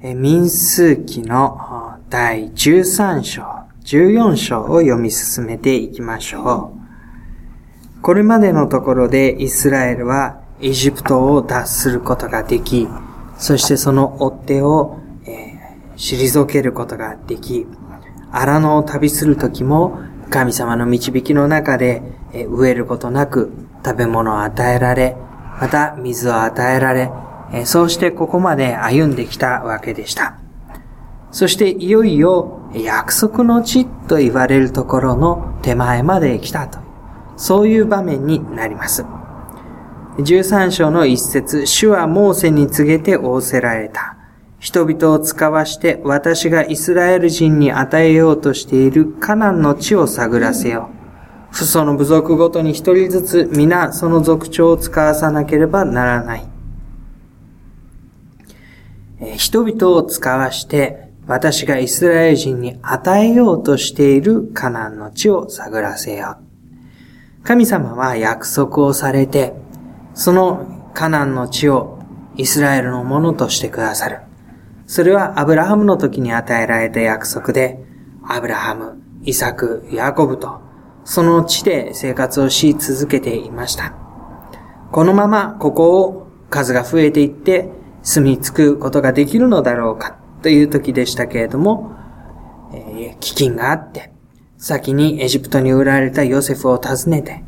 民数記の第13章、14章を読み進めていきましょう。これまでのところでイスラエルはエジプトを脱することができ、そしてその追っ手を、えー、退けることができ、荒野を旅するときも神様の導きの中で、えー、飢えることなく食べ物を与えられ、また水を与えられ、そうしてここまで歩んできたわけでした。そしていよいよ約束の地と言われるところの手前まで来たという、そういう場面になります。13章の一節、主はモーセに告げて仰せられた。人々を使わして私がイスラエル人に与えようとしているカナンの地を探らせよう。父祖の部族ごとに一人ずつ皆その族長を使わさなければならない。人々を使わして、私がイスラエル人に与えようとしているカナンの地を探らせよう。神様は約束をされて、そのカナンの地をイスラエルのものとしてくださる。それはアブラハムの時に与えられた約束で、アブラハム、イサク、ヤコブと、その地で生活をし続けていました。このままここを数が増えていって、住み着くことができるのだろうかという時でしたけれども、えー、飢饉があって、先にエジプトに売られたヨセフを訪ねて、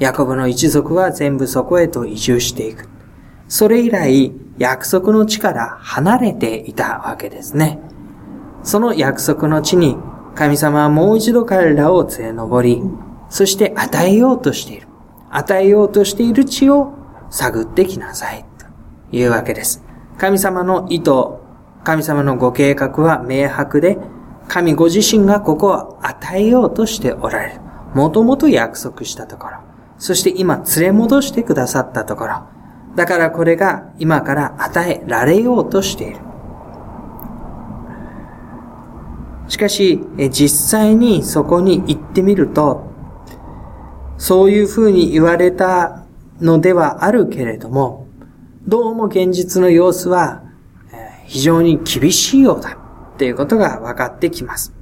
ヤコブの一族は全部そこへと移住していく。それ以来、約束の地から離れていたわけですね。その約束の地に、神様はもう一度彼らを連れ上り、そして与えようとしている。与えようとしている地を探ってきなさい。というわけです。神様の意図、神様のご計画は明白で、神ご自身がここを与えようとしておられる。もともと約束したところ。そして今連れ戻してくださったところ。だからこれが今から与えられようとしている。しかし、実際にそこに行ってみると、そういうふうに言われたのではあるけれども、どうも現実の様子は非常に厳しいようだっていうことが分かってきます。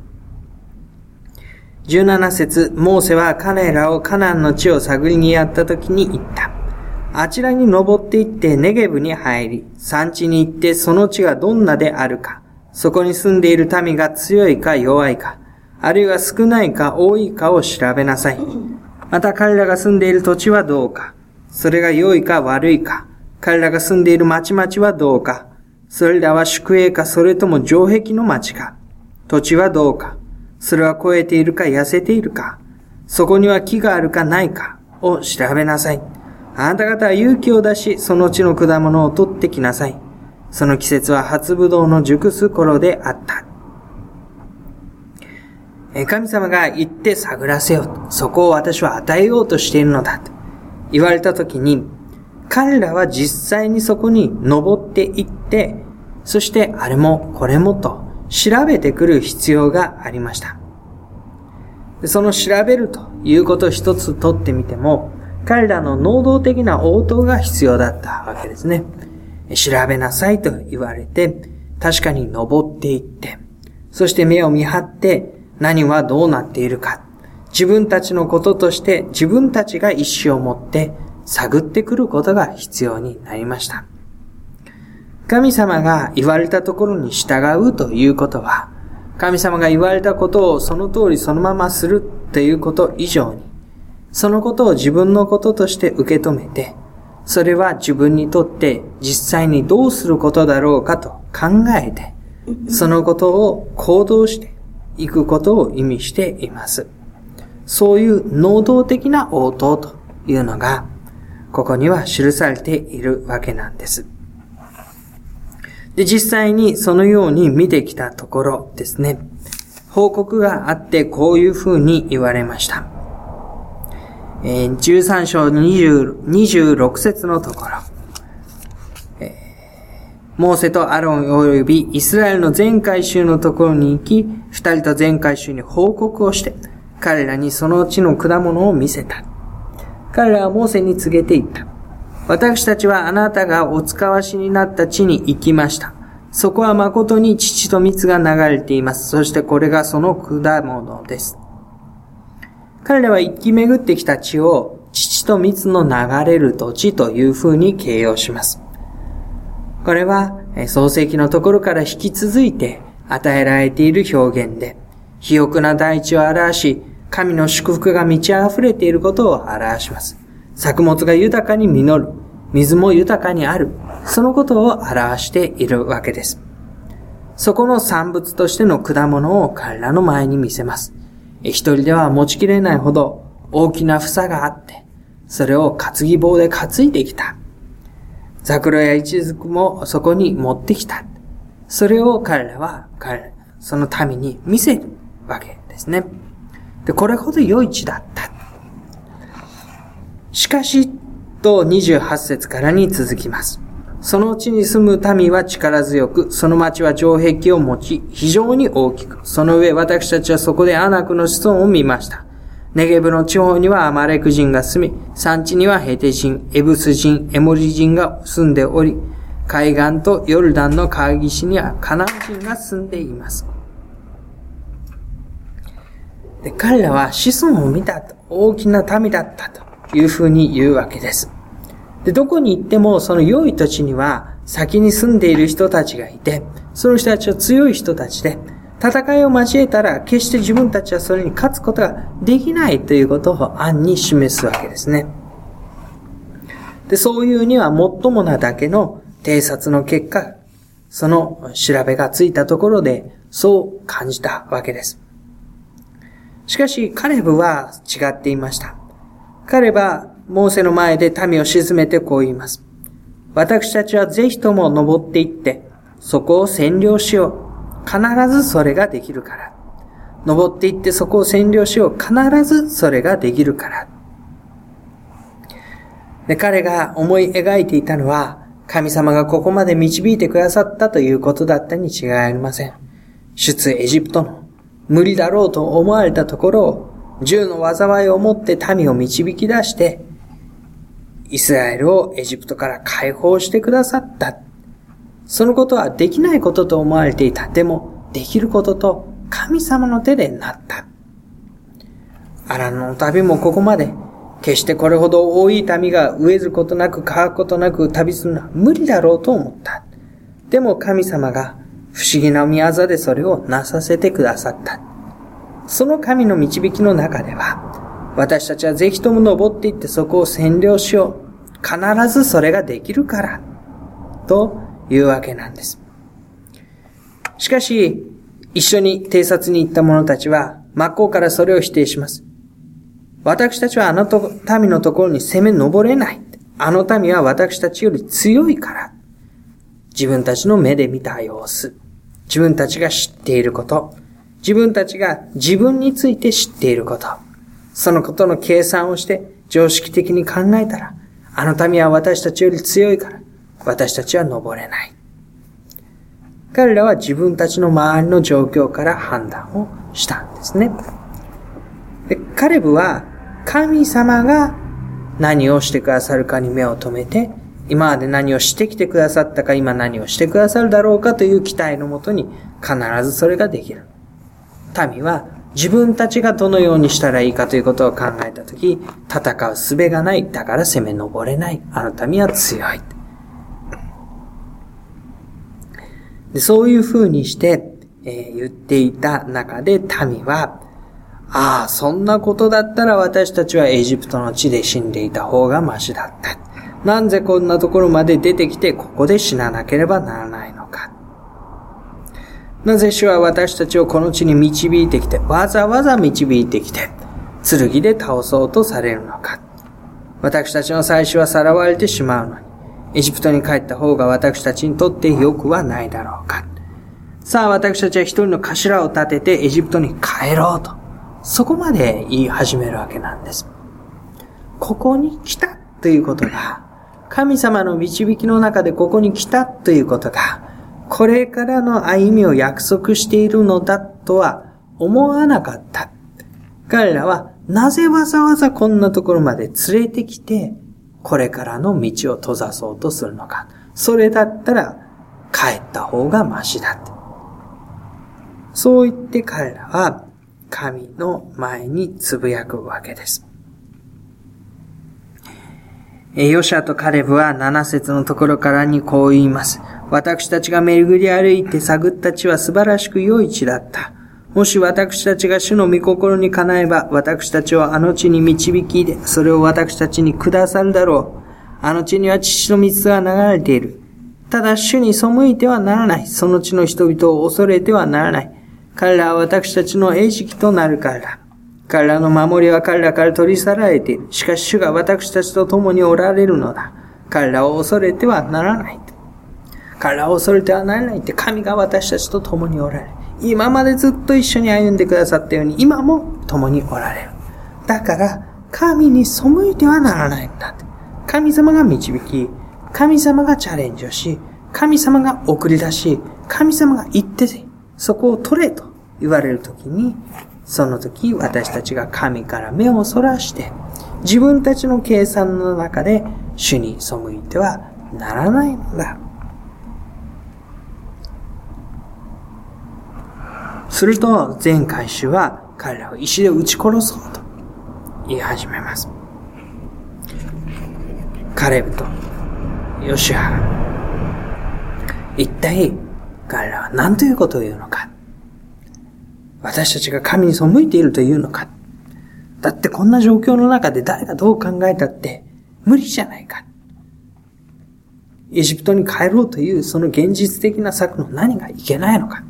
17節モーセは彼らをカナンの地を探りにやった時に言った。あちらに登って行ってネゲブに入り、産地に行ってその地がどんなであるか、そこに住んでいる民が強いか弱いか、あるいは少ないか多いかを調べなさい。また彼らが住んでいる土地はどうか、それが良いか悪いか、彼らが住んでいる町々はどうか、それらは宿営かそれとも城壁の町か、土地はどうか、それは超えているか痩せているか、そこには木があるかないかを調べなさい。あなた方は勇気を出し、その地の果物を取ってきなさい。その季節は初ぶどうの熟す頃であった。神様が言って探らせよ。そこを私は与えようとしているのだ。と言われたときに、彼らは実際にそこに登っていって、そしてあれもこれもと調べてくる必要がありました。その調べるということを一つとってみても、彼らの能動的な応答が必要だったわけですね。調べなさいと言われて、確かに登っていって、そして目を見張って何はどうなっているか、自分たちのこととして自分たちが意志を持って探ってくることが必要になりました。神様が言われたところに従うということは、神様が言われたことをその通りそのままするということ以上に、そのことを自分のこととして受け止めて、それは自分にとって実際にどうすることだろうかと考えて、そのことを行動していくことを意味しています。そういう能動的な応答というのが、ここには記されているわけなんです。で、実際にそのように見てきたところですね、報告があってこういうふうに言われました。えー、13章20 26節のところ、えー、モーセとアロン及びイスラエルの全回収のところに行き、二人と全回収に報告をして、彼らにその地の果物を見せた。彼らはモーセに告げていった。私たちはあなたがお使わしになった地に行きました。そこは誠に父と蜜が流れています。そしてこれがその果物です。彼らは生き巡ってきた地を父と蜜の流れる土地という風に形容します。これは創世記のところから引き続いて与えられている表現で、肥沃な大地を表し、神の祝福が満ち溢れていることを表します。作物が豊かに実る。水も豊かにある。そのことを表しているわけです。そこの産物としての果物を彼らの前に見せます。一人では持ちきれないほど大きな房があって、それを担ぎ棒で担いできた。桜や一族もそこに持ってきた。それを彼らは、彼その民に見せるわけですね。で、これほど良い地だった。しかし、と28節からに続きます。その地に住む民は力強く、その町は城壁を持ち、非常に大きく、その上私たちはそこでアナクの子孫を見ました。ネゲブの地方にはアマレク人が住み、産地にはヘテ人、エブス人、エモリ人が住んでおり、海岸とヨルダンの川岸にはカナン人が住んでいます。で彼らは子孫を見たと、大きな民だったというふうに言うわけです。で、どこに行ってもその良い土地には先に住んでいる人たちがいて、その人たちは強い人たちで、戦いを交えたら決して自分たちはそれに勝つことができないということを暗に示すわけですね。で、そういうには最もなだけの偵察の結果、その調べがついたところでそう感じたわけです。しかし、カレブは違っていました。彼は、モーセの前で民を沈めてこう言います。私たちはぜひとも登っていって、そこを占領しよう。必ずそれができるから。登っていってそこを占領しよう。必ずそれができるから。で彼が思い描いていたのは、神様がここまで導いてくださったということだったに違いありません。出エジプトの無理だろうと思われたところを、銃の災いを持って民を導き出して、イスラエルをエジプトから解放してくださった。そのことはできないことと思われていた。でも、できることと神様の手でなった。アランの旅もここまで、決してこれほど多い民が飢えることなく乾くことなく旅するのは無理だろうと思った。でも神様が不思議な宮業でそれをなさせてくださった。その神の導きの中では、私たちはぜひとも登っていってそこを占領しよう。必ずそれができるから。というわけなんです。しかし、一緒に偵察に行った者たちは、真っ向からそれを否定します。私たちはあの民のところに攻め登れない。あの民は私たちより強いから。自分たちの目で見た様子。自分たちが知っていること。自分たちが自分について知っていること。そのことの計算をして常識的に考えたら、あの民は私たちより強いから、私たちは登れない。彼らは自分たちの周りの状況から判断をしたんですね。でカレブは神様が何をしてくださるかに目を留めて、今まで何をしてきてくださったか、今何をしてくださるだろうかという期待のもとに必ずそれができる。民は自分たちがどのようにしたらいいかということを考えたとき、戦う術がない。だから攻め登れない。あの民は強い。でそういう風にして、えー、言っていた中で民は、ああ、そんなことだったら私たちはエジプトの地で死んでいた方がマシだった。なんでこんなところまで出てきてここで死ななければならないのか。なぜ主は私たちをこの地に導いてきて、わざわざ導いてきて、剣で倒そうとされるのか。私たちの最初はさらわれてしまうのに、エジプトに帰った方が私たちにとって良くはないだろうか。さあ私たちは一人の頭を立ててエジプトに帰ろうと。そこまで言い始めるわけなんです。ここに来たということが、神様の導きの中でここに来たということが、これからの歩みを約束しているのだとは思わなかった。彼らはなぜわざわざこんなところまで連れてきて、これからの道を閉ざそうとするのか。それだったら、帰った方がマシだって。そう言って彼らは神の前につぶやくわけです。ヨシャとカレブは7節のところからにこう言います。私たちが巡り歩いて探った地は素晴らしく良い地だった。もし私たちが主の御心にかなえば、私たちをあの地に導きで、それを私たちにくださるだろう。あの地には父の水が流れている。ただ主に背いてはならない。その地の人々を恐れてはならない。彼らは私たちの餌食となるからだ。彼らの守りは彼らから取り去られている。しかし主が私たちと共におられるのだ。彼らを恐れてはならない。彼らを恐れてはならないって神が私たちと共におられる。今までずっと一緒に歩んでくださったように今も共におられる。だから神に背いてはならないんだ。神様が導き、神様がチャレンジをし、神様が送り出し、神様が言ってそこを取れと言われるときに、その時私たちが神から目をそらして、自分たちの計算の中で主に背いてはならないのだ。すると、前回主は彼らを石で撃ち殺そうと言い始めます。カレブとヨシュア。一体彼らは何ということを言うのか。私たちが神に背いているというのか。だってこんな状況の中で誰がどう考えたって無理じゃないか。エジプトに帰ろうというその現実的な策の何がいけないのか。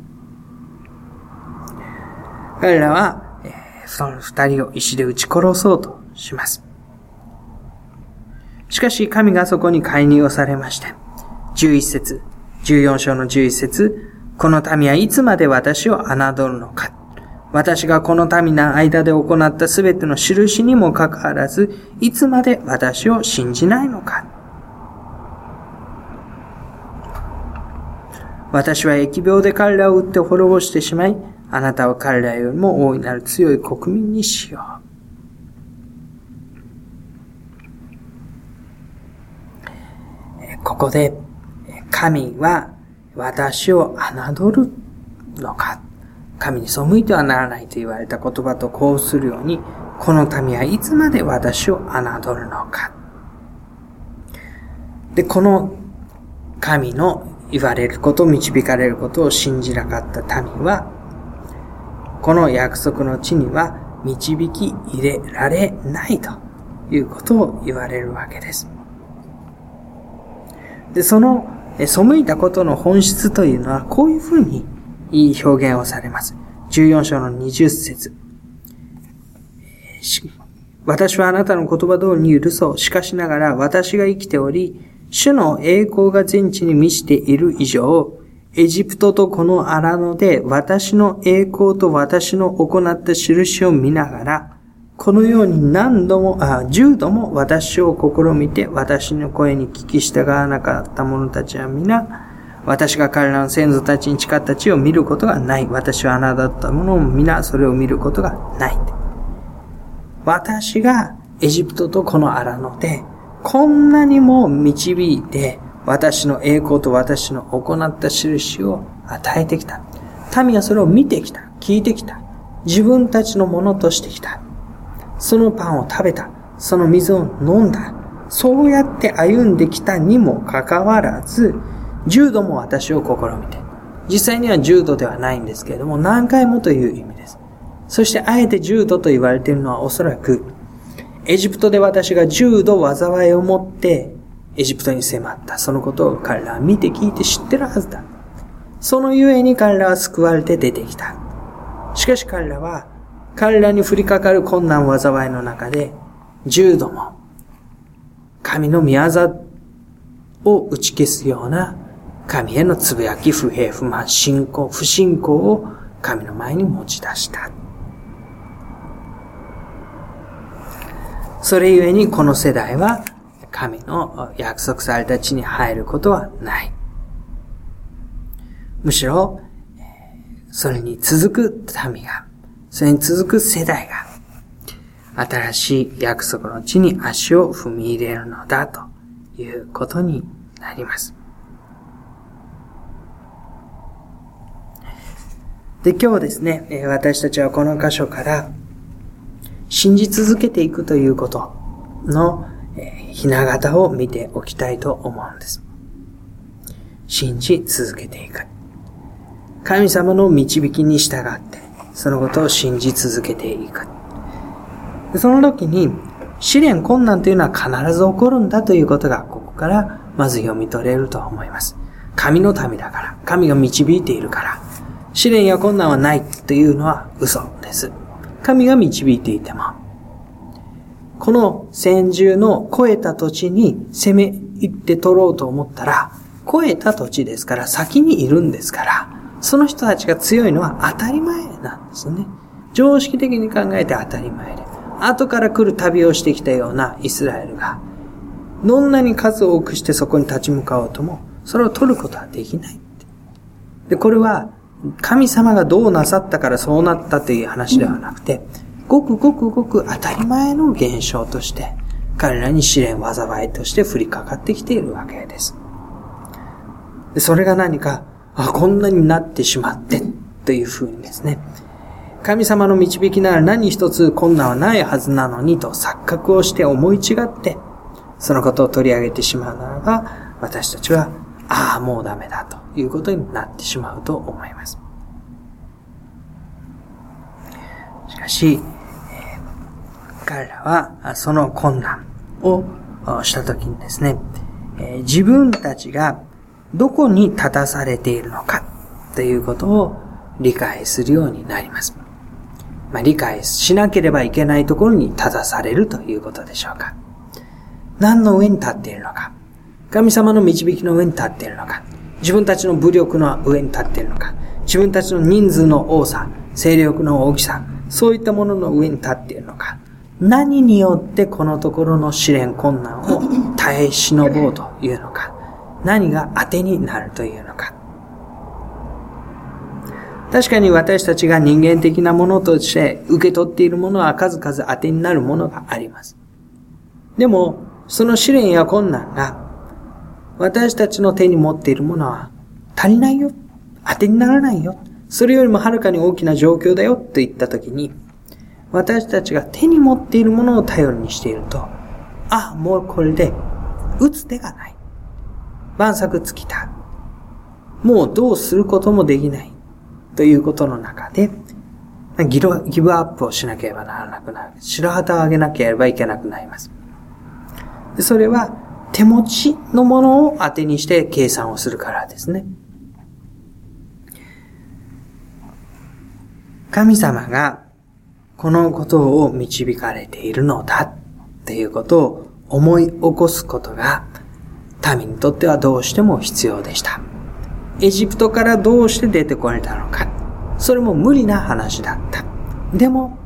彼らは、え、その二人を石で撃ち殺そうとします。しかし神がそこに介入をされまして、11節14章の11節この民はいつまで私を侮るのか。私がこの民の間で行ったすべての印にもかかわらず、いつまで私を信じないのか。私は疫病で彼らを撃って滅ぼしてしまい、あなたは彼らよりも大いなる強い国民にしよう。ここで神は私を侮るのか神に背いてはならないと言われた言葉とこうするように、この民はいつまで私を侮るのか。で、この神の言われること、導かれることを信じなかった民は、この約束の地には導き入れられないということを言われるわけです。で、その背いたことの本質というのは、こういうふうにいい表現をされます。14章の20節私はあなたの言葉通りに許そう。しかしながら私が生きており、主の栄光が全地に満ちている以上、エジプトとこの荒野で私の栄光と私の行った印を見ながら、このように何度も、あ、十度も私を試みて私の声に聞き従わなかった者たちは皆、私が彼らの先祖たちに誓った地を見ることがない。私はあなただった者も皆それを見ることがない。私がエジプトとこの荒野で、こんなにも導いて、私の栄光と私の行った印を与えてきた。民はそれを見てきた。聞いてきた。自分たちのものとしてきた。そのパンを食べた。その水を飲んだ。そうやって歩んできたにもかかわらず、重度も私を試みて。実際には重度ではないんですけれども、何回もという意味です。そしてあえて重度と言われているのはおそらく、エジプトで私が重度災いを持ってエジプトに迫った。そのことを彼らは見て聞いて知ってるはずだ。そのゆえに彼らは救われて出てきた。しかし彼らは彼らに降りかかる困難災いの中で、重度も、神の宮業を打ち消すような、神へのつぶやき、不平、不満、信仰、不信仰を神の前に持ち出した。それゆえにこの世代は神の約束された地に入ることはない。むしろ、それに続く民がそれに続く世代が、新しい約束の地に足を踏み入れるのだということになります。で、今日ですね、私たちはこの箇所から信じ続けていくということのひな形を見ておきたいと思うんです。信じ続けていく。神様の導きに従って、そのことを信じ続けていく。その時に、試練困難というのは必ず起こるんだということが、ここからまず読み取れると思います。神の民だから、神が導いているから、試練や困難はないというのは嘘です。神が導いていても、この先住の超えた土地に攻め入って取ろうと思ったら、超えた土地ですから先にいるんですから、その人たちが強いのは当たり前なんですね。常識的に考えて当たり前で。後から来る旅をしてきたようなイスラエルが、どんなに数多くしてそこに立ち向かおうとも、それを取ることはできない。で、これは、神様がどうなさったからそうなったという話ではなくて、ごくごくごく当たり前の現象として、彼らに試練災いとして降りかかってきているわけです。それが何か、あ、こんなになってしまって、というふうにですね、神様の導きなら何一つ困難はないはずなのにと錯覚をして思い違って、そのことを取り上げてしまうならば、私たちは、ああ、もうダメだということになってしまうと思います。しかし、彼らはその困難をしたときにですね、自分たちがどこに立たされているのかということを理解するようになります。まあ、理解しなければいけないところに立たされるということでしょうか。何の上に立っているのか。神様の導きの上に立っているのか。自分たちの武力の上に立っているのか。自分たちの人数の多さ、勢力の大きさ、そういったものの上に立っているのか。何によってこのところの試練困難を耐え忍ぼうというのか。何が当てになるというのか。確かに私たちが人間的なものとして受け取っているものは数々当てになるものがあります。でも、その試練や困難が私たちの手に持っているものは足りないよ。当てにならないよ。それよりもはるかに大きな状況だよと言ったときに、私たちが手に持っているものを頼りにしていると、あ、もうこれで、打つ手がない。万策尽きた。もうどうすることもできない。ということの中で、ギギブアップをしなければならなくなる。白旗を上げなければいけなくなります。それは手持ちのものを当てにして計算をするからですね。神様がこのことを導かれているのだっていうことを思い起こすことが民にとってはどうしても必要でした。エジプトからどうして出てこれたのか。それも無理な話だった。でも、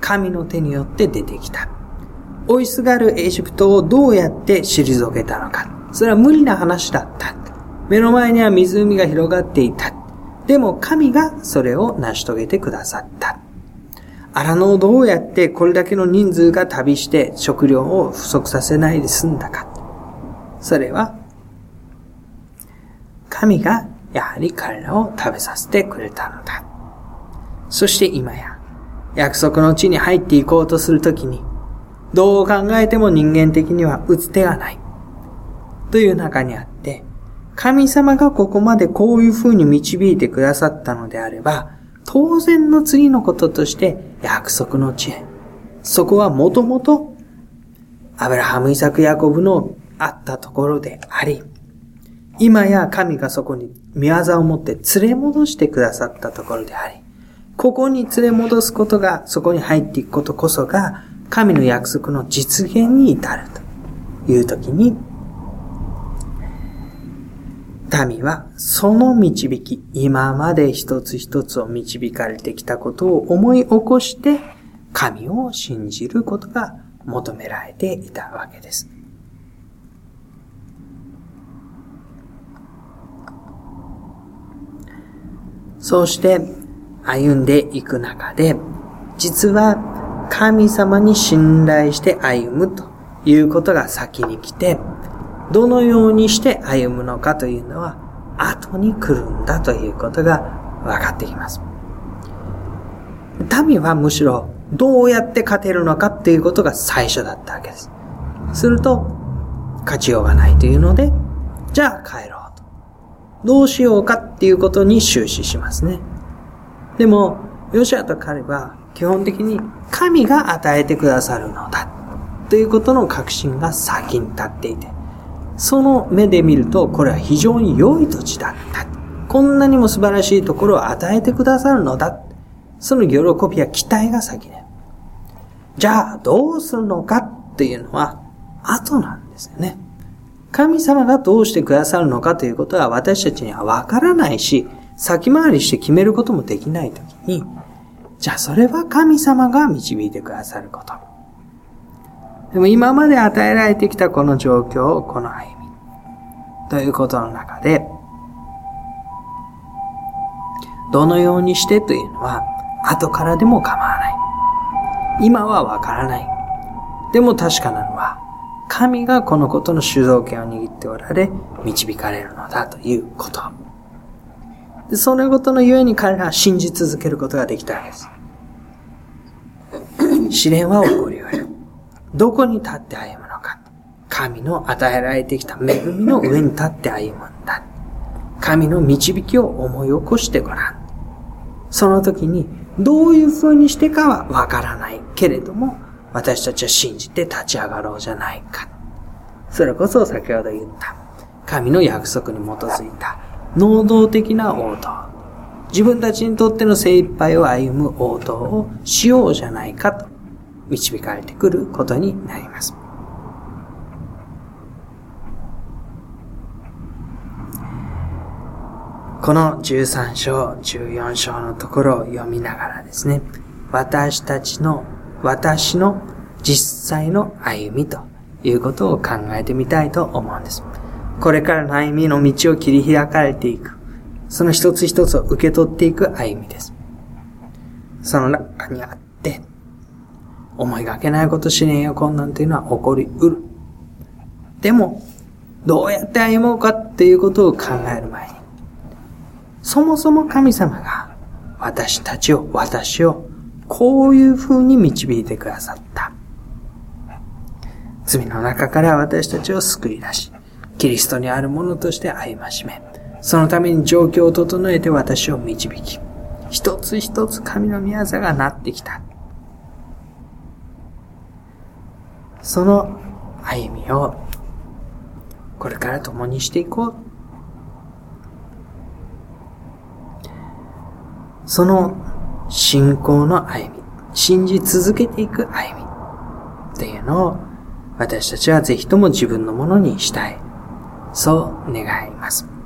神の手によって出てきた。追いすがるエジプトをどうやって退けたのか。それは無理な話だった。目の前には湖が広がっていた。でも神がそれを成し遂げてくださった。荒野をどうやってこれだけの人数が旅して食料を不足させないで済んだか。それは、神がやはり彼らを食べさせてくれたのだ。そして今や、約束の地に入っていこうとするときに、どう考えても人間的には打つ手がない。という中にあって、神様がここまでこういう風に導いてくださったのであれば、当然の次のこととして約束の地へ。そこはもともとアブラハム、イサク、ヤコブのあったところであり、今や神がそこに見業を持って連れ戻してくださったところであり、ここに連れ戻すことが、そこに入っていくことこそが、神の約束の実現に至るという時に、民はその導き、今まで一つ一つを導かれてきたことを思い起こして、神を信じることが求められていたわけです。そうして歩んでいく中で、実は神様に信頼して歩むということが先に来て、どのようにして歩むのかというのは後に来るんだということが分かってきます。民はむしろどうやって勝てるのかっていうことが最初だったわけです。すると、勝ちようがないというので、じゃあ帰ろうと。どうしようかっていうことに終始しますね。でも、ヨシアと彼は基本的に神が与えてくださるのだ。ということの確信が先に立っていて、その目で見ると、これは非常に良い土地だった。こんなにも素晴らしいところを与えてくださるのだ。その喜びや期待が先ね。じゃあ、どうするのかっていうのは、後なんですよね。神様がどうしてくださるのかということは私たちにはわからないし、先回りして決めることもできないときに、じゃあそれは神様が導いてくださること。でも今まで与えられてきたこの状況をこの歩み。ということの中で、どのようにしてというのは、後からでも構わない。今はわからない。でも確かなのは、神がこのことの主導権を握っておられ、導かれるのだということ。でそのことのゆえに彼らは信じ続けることができたわけです。試練は起こり得る。どこに立って歩むのか。神の与えられてきた恵みの上に立って歩むんだ。神の導きを思い起こしてごらん。その時にどういう風にしてかはわからないけれども、私たちは信じて立ち上がろうじゃないか。それこそ先ほど言った、神の約束に基づいた、能動的な応答。自分たちにとっての精一杯を歩む応答をしようじゃないかと導かれてくることになります。この13章、14章のところを読みながらですね、私たちの、私の実際の歩みということを考えてみたいと思うんです。これからの歩みの道を切り開かれていく、その一つ一つを受け取っていく歩みです。その中にあって、思いがけないこと試練や困難というのは起こりうる。でも、どうやって歩もうかっていうことを考える前に、そもそも神様が私たちを、私を、こういう風に導いてくださった。罪の中から私たちを救い出し、キリストにあるものとして歩ましめ、そのために状況を整えて私を導き、一つ一つ神の宮座がなってきた。その歩みをこれから共にしていこう。その信仰の歩み、信じ続けていく歩みっていうのを私たちはぜひとも自分のものにしたい。そう願います。